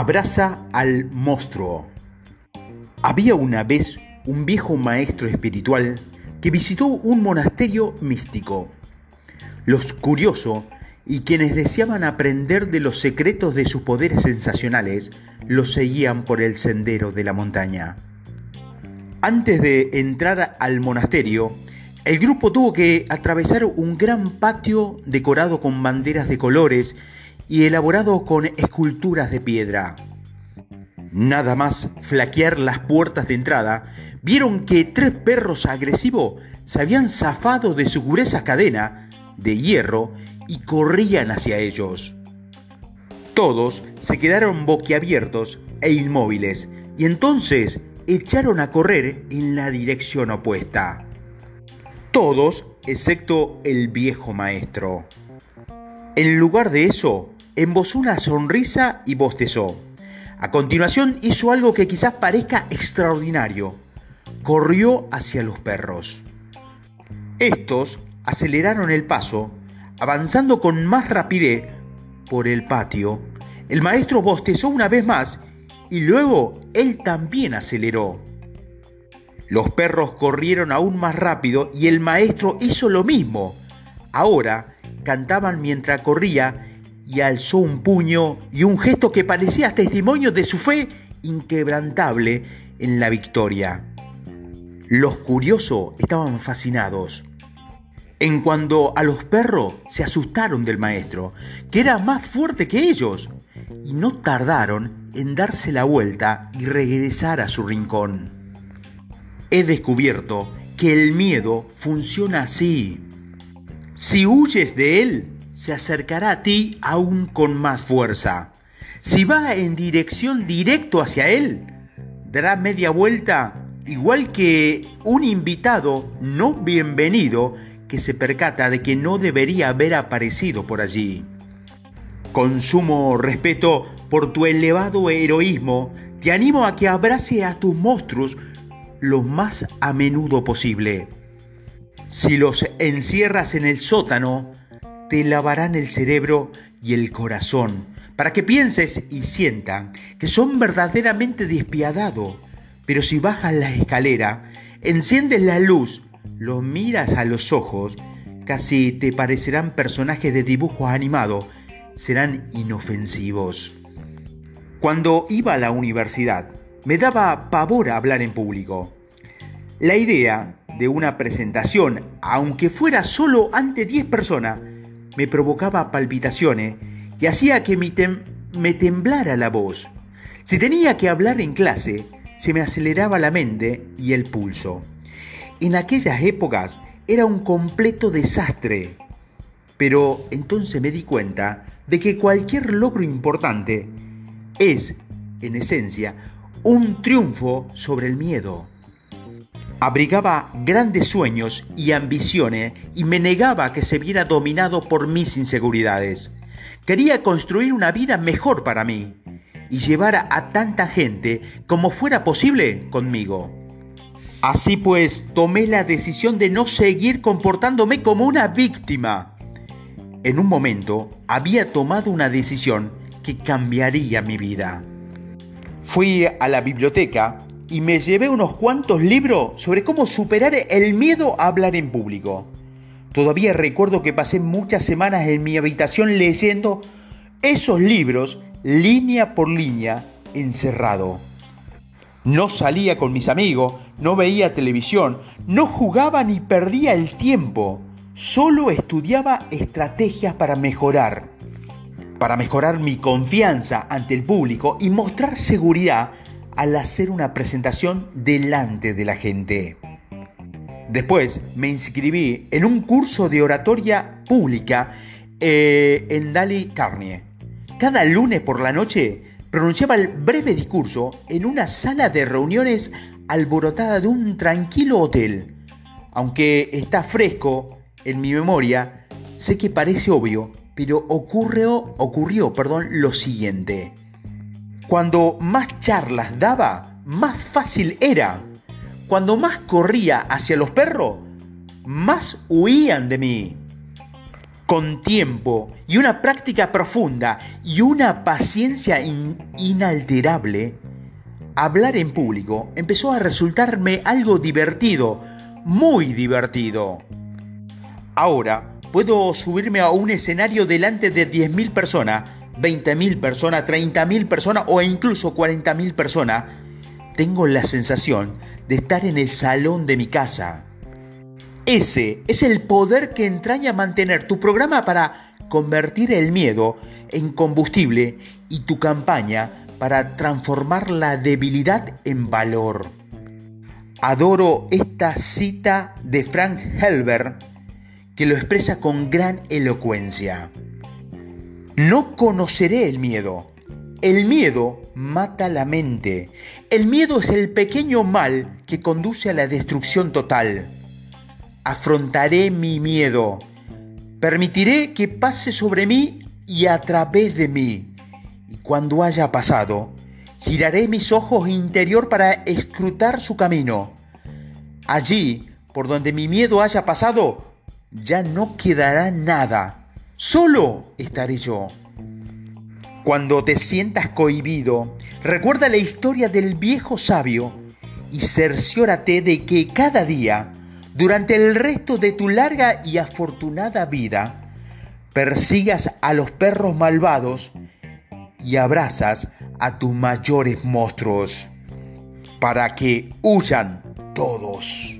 Abraza al monstruo. Había una vez un viejo maestro espiritual que visitó un monasterio místico. Los curiosos y quienes deseaban aprender de los secretos de sus poderes sensacionales lo seguían por el sendero de la montaña. Antes de entrar al monasterio, el grupo tuvo que atravesar un gran patio decorado con banderas de colores y elaborado con esculturas de piedra. Nada más flaquear las puertas de entrada, vieron que tres perros agresivos se habían zafado de su gruesa cadena de hierro y corrían hacia ellos. Todos se quedaron boquiabiertos e inmóviles y entonces echaron a correr en la dirección opuesta. Todos excepto el viejo maestro. En lugar de eso, embozó una sonrisa y bostezó. A continuación hizo algo que quizás parezca extraordinario. Corrió hacia los perros. Estos aceleraron el paso, avanzando con más rapidez por el patio. El maestro bostezó una vez más y luego él también aceleró. Los perros corrieron aún más rápido y el maestro hizo lo mismo. Ahora cantaban mientras corría y alzó un puño y un gesto que parecía testimonio de su fe inquebrantable en la victoria. Los curiosos estaban fascinados. En cuanto a los perros, se asustaron del maestro, que era más fuerte que ellos, y no tardaron en darse la vuelta y regresar a su rincón. He descubierto que el miedo funciona así. Si huyes de él, se acercará a ti aún con más fuerza. Si va en dirección directo hacia él, dará media vuelta igual que un invitado no bienvenido que se percata de que no debería haber aparecido por allí. Con sumo respeto por tu elevado heroísmo, te animo a que abrace a tus monstruos lo más a menudo posible. Si los encierras en el sótano, te lavarán el cerebro y el corazón para que pienses y sientan que son verdaderamente despiadados. Pero si bajas la escalera, enciendes la luz, los miras a los ojos, casi te parecerán personajes de dibujo animado, serán inofensivos. Cuando iba a la universidad, me daba pavor hablar en público. La idea de una presentación, aunque fuera solo ante 10 personas, me provocaba palpitaciones y hacía que me temblara la voz. Si tenía que hablar en clase, se me aceleraba la mente y el pulso. En aquellas épocas era un completo desastre. Pero entonces me di cuenta de que cualquier logro importante es, en esencia, un triunfo sobre el miedo. Abrigaba grandes sueños y ambiciones y me negaba que se viera dominado por mis inseguridades. Quería construir una vida mejor para mí y llevar a tanta gente como fuera posible conmigo. Así pues, tomé la decisión de no seguir comportándome como una víctima. En un momento había tomado una decisión que cambiaría mi vida. Fui a la biblioteca y me llevé unos cuantos libros sobre cómo superar el miedo a hablar en público. Todavía recuerdo que pasé muchas semanas en mi habitación leyendo esos libros línea por línea encerrado. No salía con mis amigos, no veía televisión, no jugaba ni perdía el tiempo, solo estudiaba estrategias para mejorar, para mejorar mi confianza ante el público y mostrar seguridad al hacer una presentación delante de la gente. Después me inscribí en un curso de oratoria pública eh, en Dali Carnie. Cada lunes por la noche pronunciaba el breve discurso en una sala de reuniones alborotada de un tranquilo hotel. Aunque está fresco en mi memoria, sé que parece obvio, pero ocurrió, ocurrió perdón, lo siguiente. Cuando más charlas daba, más fácil era. Cuando más corría hacia los perros, más huían de mí. con tiempo y una práctica profunda y una paciencia inalterable, hablar en público empezó a resultarme algo divertido, muy divertido. Ahora puedo subirme a un escenario delante de 10.000 personas, 20.000 personas, 30.000 personas o incluso 40.000 personas. Tengo la sensación de estar en el salón de mi casa ese es el poder que entraña mantener tu programa para convertir el miedo en combustible y tu campaña para transformar la debilidad en valor. Adoro esta cita de Frank Helber que lo expresa con gran elocuencia. No conoceré el miedo. El miedo mata la mente. El miedo es el pequeño mal que conduce a la destrucción total afrontaré mi miedo. Permitiré que pase sobre mí y a través de mí. Y cuando haya pasado, giraré mis ojos interior para escrutar su camino. Allí, por donde mi miedo haya pasado, ya no quedará nada. Solo estaré yo. Cuando te sientas cohibido, recuerda la historia del viejo sabio y cerciórate de que cada día durante el resto de tu larga y afortunada vida, persigas a los perros malvados y abrazas a tus mayores monstruos para que huyan todos.